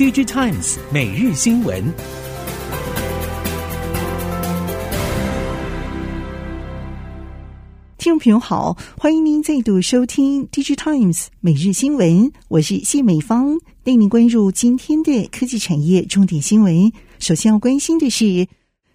DigiTimes 每日新闻。听众朋友好，欢迎您再度收听 DigiTimes 每日新闻，我是谢美芳，带您关注今天的科技产业重点新闻。首先要关心的是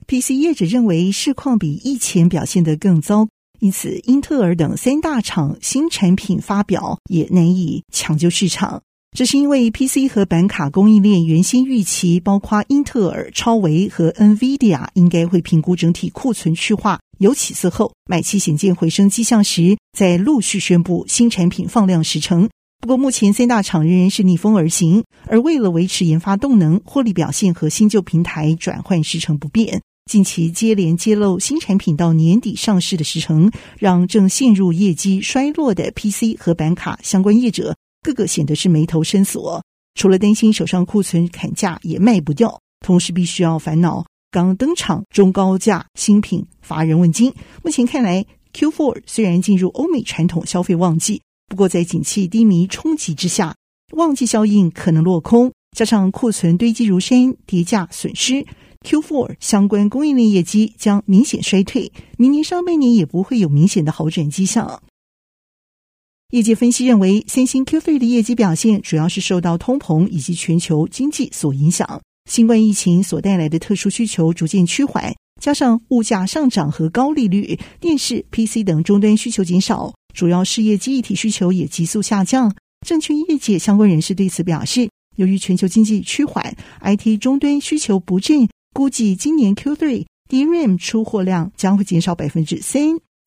，PC 业者认为市况比疫情表现得更糟。因此，英特尔等三大厂新产品发表也难以抢救市场。这是因为 PC 和板卡供应链原先预期，包括英特尔、超维和 NVIDIA 应该会评估整体库存去化有起色后，买气显见回升迹象时，再陆续宣布新产品放量时程。不过，目前三大厂仍然是逆风而行，而为了维持研发动能、获利表现和新旧平台转换时程不变。近期接连揭露新产品到年底上市的时程，让正陷入业绩衰落的 PC 和板卡相关业者，个个显得是眉头深锁。除了担心手上库存砍价也卖不掉，同时必须要烦恼刚登场中高价新品乏人问津。目前看来，Q4 虽然进入欧美传统消费旺季，不过在景气低迷冲击之下，旺季效应可能落空，加上库存堆积如山，跌价损失。Q4 相关供应链业绩将明显衰退，明年上半年也不会有明显的好转迹象。业界分析认为，三星 Q3 的业绩表现主要是受到通膨以及全球经济所影响，新冠疫情所带来的特殊需求逐渐趋缓，加上物价上涨和高利率，电视、PC 等终端需求减少，主要事业记忆体需求也急速下降。证券业界相关人士对此表示，由于全球经济趋缓，IT 终端需求不振。估计今年 Q3 DRAM 出货量将会减少百分之三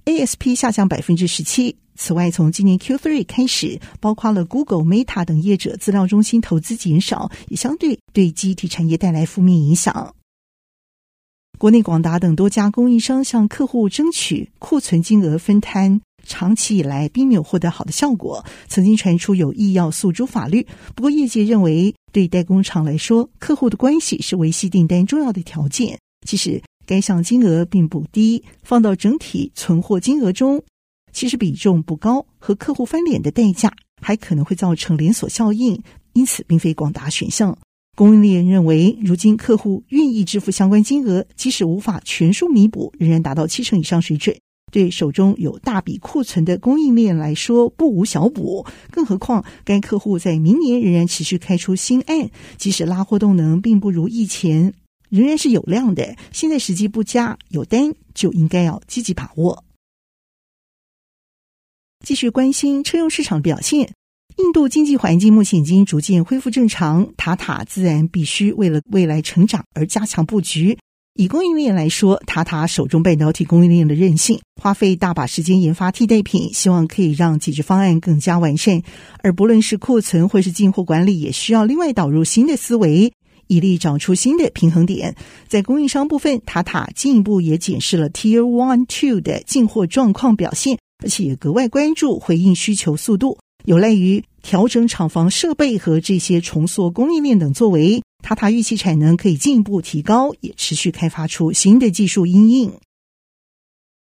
，ASP 下降百分之十七。此外，从今年 Q3 开始，包括了 Google、Meta 等业者资料中心投资减少，也相对对记忆体产业带来负面影响。国内广达等多家供应商向客户争取库存金额分摊。长期以来并没有获得好的效果，曾经传出有意要诉诸法律。不过业界认为，对代工厂来说，客户的关系是维系订单重要的条件。其实该项金额并不低，放到整体存货金额中，其实比重不高，和客户翻脸的代价还可能会造成连锁效应，因此并非广达选项。供应链认为，如今客户愿意支付相关金额，即使无法全数弥补，仍然达到七成以上水准。对手中有大笔库存的供应链来说，不无小补。更何况，该客户在明年仍然持续开出新案，即使拉货动能并不如以前，仍然是有量的。现在时机不佳，有单就应该要积极把握。继续关心车用市场表现，印度经济环境目前已经逐渐恢复正常，塔塔自然必须为了未来成长而加强布局。以供应链来说，塔塔手中半导体供应链的韧性，花费大把时间研发替代品，希望可以让解决方案更加完善。而不论是库存或是进货管理，也需要另外导入新的思维，以力找出新的平衡点。在供应商部分，塔塔进一步也检视了 Tier One Two 的进货状况表现，而且也格外关注回应需求速度，有赖于调整厂房设备和这些重塑供应链等作为。塔塔预期产能可以进一步提高，也持续开发出新的技术应用。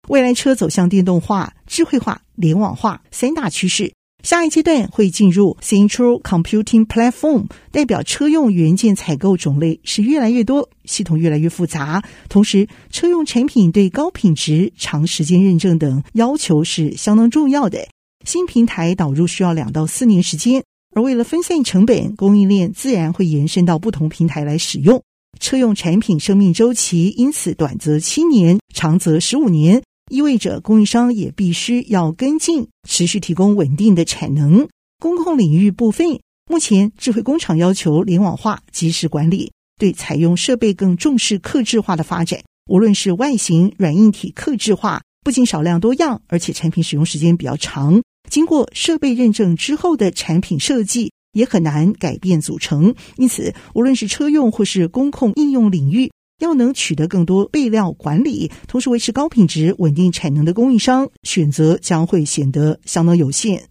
未来车走向电动化、智慧化、联网化三大趋势，下一阶段会进入 Central Computing Platform，代表车用元件采购种类是越来越多，系统越来越复杂，同时车用产品对高品质、长时间认证等要求是相当重要的。新平台导入需要两到四年时间。而为了分散成本，供应链自然会延伸到不同平台来使用。车用产品生命周期因此短则七年，长则十五年，意味着供应商也必须要跟进，持续提供稳定的产能。工控领域部分，目前智慧工厂要求联网化、及时管理，对采用设备更重视客制化的发展。无论是外形、软硬体客制化，不仅少量多样，而且产品使用时间比较长。经过设备认证之后的产品设计也很难改变组成，因此无论是车用或是工控应用领域，要能取得更多备料管理，同时维持高品质、稳定产能的供应商，选择将会显得相当有限。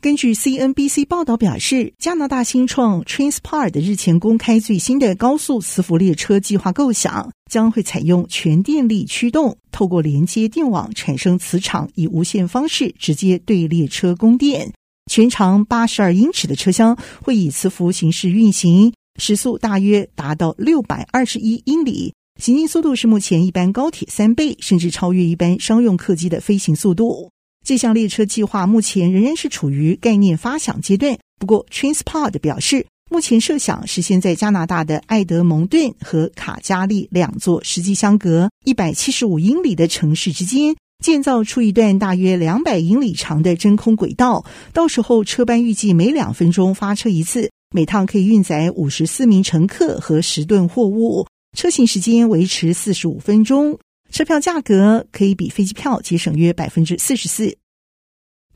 根据 CNBC 报道表示，加拿大新创 Transpart 日前公开最新的高速磁浮列车计划构想，将会采用全电力驱动，透过连接电网产生磁场，以无线方式直接对列车供电。全长八十二英尺的车厢会以磁浮形式运行，时速大约达到六百二十一英里，行进速度是目前一般高铁三倍，甚至超越一般商用客机的飞行速度。这项列车计划目前仍然是处于概念发想阶段，不过 Transpod 表示，目前设想是现在加拿大的爱德蒙顿和卡加利两座实际相隔一百七十五英里的城市之间。建造出一段大约两百英里长的真空轨道，到时候车班预计每两分钟发车一次，每趟可以运载五十四名乘客和十吨货物，车行时间维持四十五分钟，车票价格可以比飞机票节省约百分之四十四。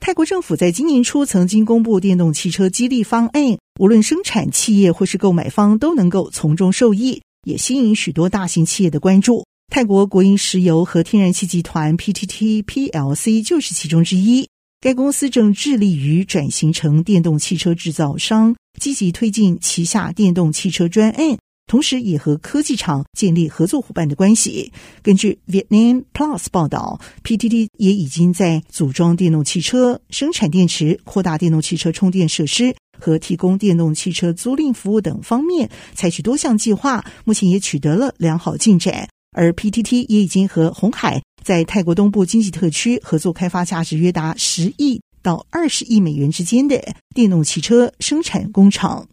泰国政府在今年初曾经公布电动汽车激励方案，无论生产企业或是购买方都能够从中受益，也吸引许多大型企业的关注。泰国国营石油和天然气集团 PTT PLC 就是其中之一。该公司正致力于转型成电动汽车制造商，积极推进旗下电动汽车专案，同时也和科技厂建立合作伙伴的关系。根据 Vietnam Plus 报道，PTT 也已经在组装电动汽车、生产电池、扩大电动汽车充电设施和提供电动汽车租赁服务等方面采取多项计划，目前也取得了良好进展。而 PTT 也已经和鸿海在泰国东部经济特区合作开发价值约达十亿到二十亿美元之间的电动汽车生产工厂。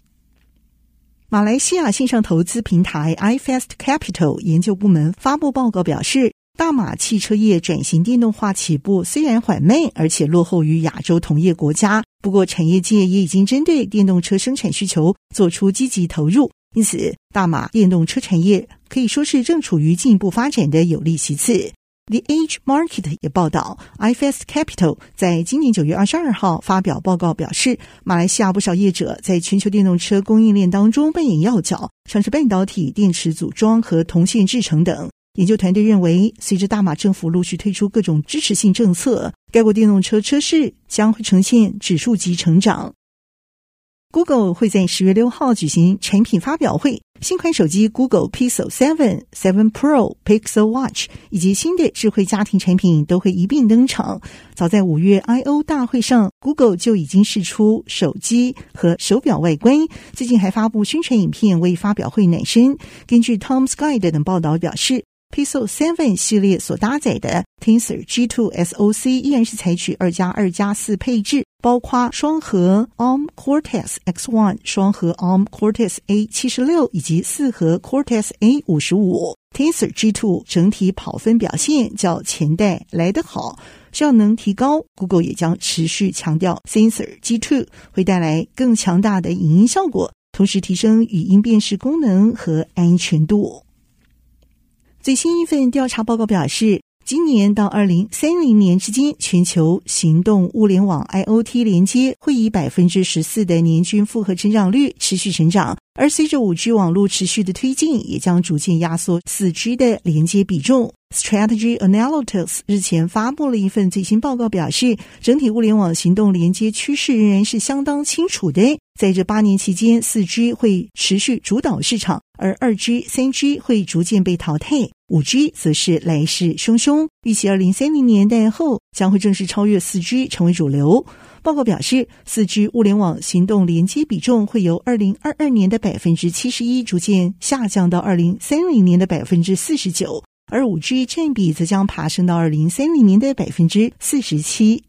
马来西亚线上投资平台 iFast Capital 研究部门发布报告表示，大马汽车业转型电动化起步虽然缓慢，而且落后于亚洲同业国家，不过产业界也已经针对电动车生产需求做出积极投入。因此，大马电动车产业可以说是正处于进一步发展的有利其次。The Age Market 也报道，iFS Capital 在今年九月二十二号发表报告表示，马来西亚不少业者在全球电动车供应链当中扮演要角，像是半导体、电池组装和铜线制成等。研究团队认为，随着大马政府陆续推出各种支持性政策，该国电动车车市将会呈现指数级成长。Google 会在十月六号举行产品发表会，新款手机 Google Pixel 7、7 Pro、Pixel Watch 以及新的智慧家庭产品都会一并登场。早在五月 I/O 大会上，Google 就已经试出手机和手表外观，最近还发布宣传影片为发表会暖身。根据 Tom's Guide 等报道表示，Pixel 7系列所搭载的 Tensor G2 SoC 依然是采取二加二加四配置，包括双核 ARM Cortex X1、双核 ARM Cortex A 七十六以及四核 Cortex A 五十五。Tensor G2 整体跑分表现较前代来得好，效能提高。Google 也将持续强调 Sensor G2 会带来更强大的影音效果，同时提升语音辨识功能和安全度。最新一份调查报告表示，今年到二零三零年之间，全球行动物联网 IoT 连接会以百分之十四的年均复合增长率持续成长，而随着五 G 网络持续的推进，也将逐渐压缩四 G 的连接比重。Strategy Analytics 日前发布了一份最新报告，表示整体物联网行动连接趋势仍然是相当清楚的。在这八年期间，四 G 会持续主导市场，而二 G、三 G 会逐渐被淘汰，五 G 则是来势汹汹。预计二零三零年代后将会正式超越四 G 成为主流。报告表示，四 G 物联网行动连接比重会由二零二二年的百分之七十一逐渐下降到二零三零年的百分之四十九。而五 G 占比则将爬升到二零三零年的百分之四十七。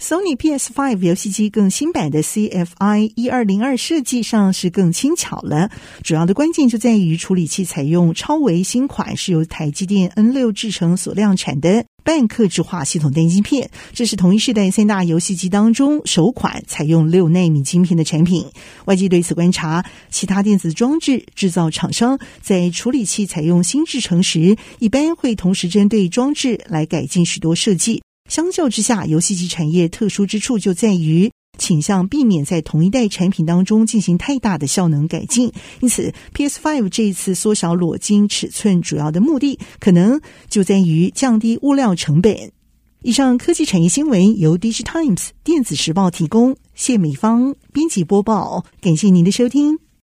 Sony PS Five 游戏机更新版的 CFI 一二零二设计上是更轻巧了，主要的关键就在于处理器采用超微新款，是由台积电 N 六制成所量产的半克制化系统单晶片，这是同一世代三大游戏机当中首款采用六纳米晶片的产品。外界对此观察，其他电子装置制造厂商在处理器采用新制成时，一般会同时针对装置来改进许多设计。相较之下，游戏机产业特殊之处就在于倾向避免在同一代产品当中进行太大的效能改进，因此 PS Five 这一次缩小裸晶尺寸主要的目的，可能就在于降低物料成本。以上科技产业新闻由 DigiTimes 电子时报提供，谢美芳编辑播报，感谢您的收听。